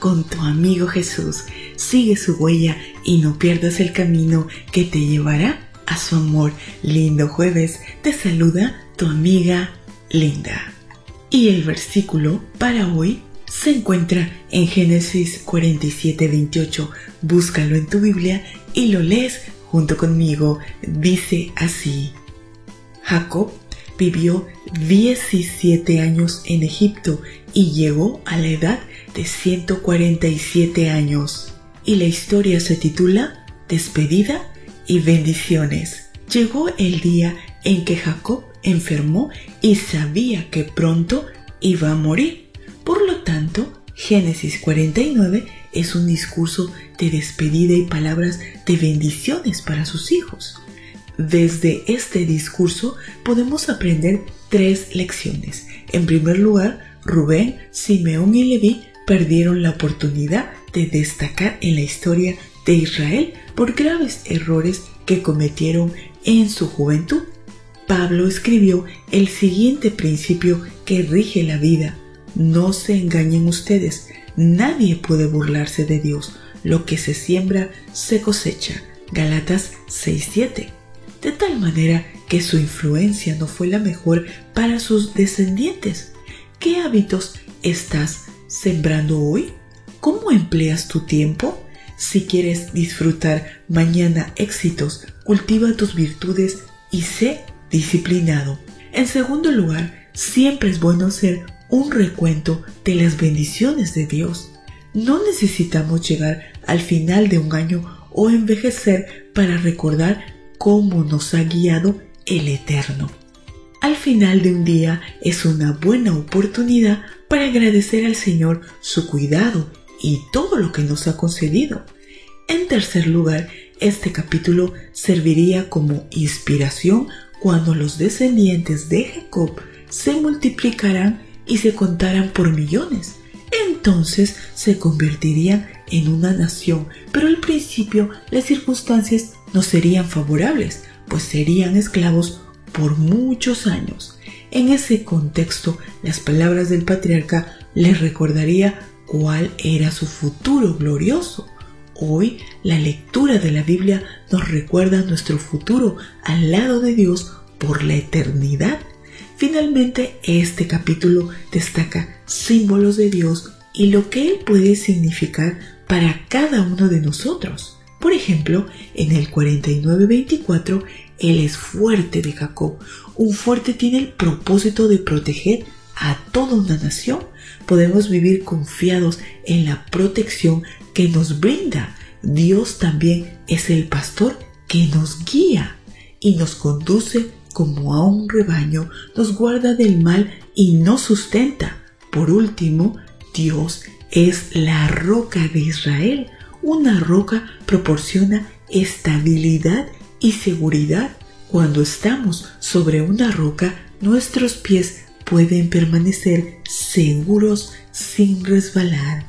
con tu amigo Jesús. Sigue su huella y no pierdas el camino que te llevará a su amor. Lindo jueves. Te saluda tu amiga Linda. Y el versículo para hoy se encuentra en Génesis 47, 28. Búscalo en tu Biblia y lo lees junto conmigo. Dice así. Jacob vivió 17 años en Egipto y llegó a la edad de 147 años. Y la historia se titula Despedida y bendiciones. Llegó el día en que Jacob enfermó y sabía que pronto iba a morir. Por lo tanto, Génesis 49 es un discurso de despedida y palabras de bendiciones para sus hijos. Desde este discurso podemos aprender tres lecciones. En primer lugar, Rubén, Simeón y Leví perdieron la oportunidad de destacar en la historia de Israel por graves errores que cometieron en su juventud. Pablo escribió el siguiente principio que rige la vida. No se engañen ustedes, nadie puede burlarse de Dios. Lo que se siembra se cosecha. Galatas 6:7. De tal manera que su influencia no fue la mejor para sus descendientes. ¿Qué hábitos estás sembrando hoy? ¿Cómo empleas tu tiempo? Si quieres disfrutar mañana éxitos, cultiva tus virtudes y sé disciplinado. En segundo lugar, siempre es bueno hacer un recuento de las bendiciones de Dios. No necesitamos llegar al final de un año o envejecer para recordar cómo nos ha guiado el Eterno. Al final de un día es una buena oportunidad para agradecer al Señor su cuidado y todo lo que nos ha concedido. En tercer lugar, este capítulo serviría como inspiración cuando los descendientes de Jacob se multiplicarán y se contaran por millones. Entonces se convertirían en una nación, pero al principio las circunstancias no serían favorables, pues serían esclavos por muchos años. En ese contexto, las palabras del patriarca les recordaría cuál era su futuro glorioso. Hoy la lectura de la Biblia nos recuerda nuestro futuro al lado de Dios por la eternidad. Finalmente, este capítulo destaca símbolos de Dios y lo que Él puede significar para cada uno de nosotros. Por ejemplo, en el 49-24, Él es fuerte de Jacob. Un fuerte tiene el propósito de proteger a toda una nación. Podemos vivir confiados en la protección que nos brinda. Dios también es el pastor que nos guía y nos conduce como a un rebaño, nos guarda del mal y nos sustenta. Por último, Dios es la roca de Israel. Una roca proporciona estabilidad y seguridad. Cuando estamos sobre una roca, nuestros pies pueden permanecer seguros sin resbalar.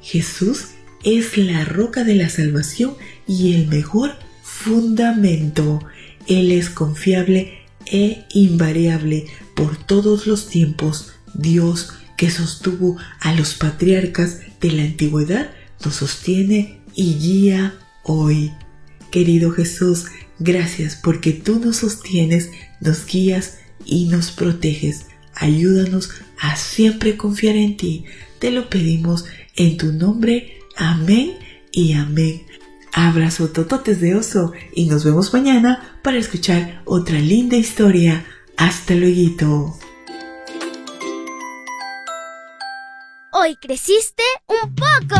Jesús es la roca de la salvación y el mejor fundamento. Él es confiable e invariable por todos los tiempos. Dios que sostuvo a los patriarcas de la antigüedad nos sostiene y guía hoy. Querido Jesús, gracias porque tú nos sostienes, nos guías y nos proteges. Ayúdanos a siempre confiar en ti. Te lo pedimos en tu nombre. Amén y amén. Abrazo tototes de oso y nos vemos mañana para escuchar otra linda historia. Hasta luego. Hoy creciste un poco.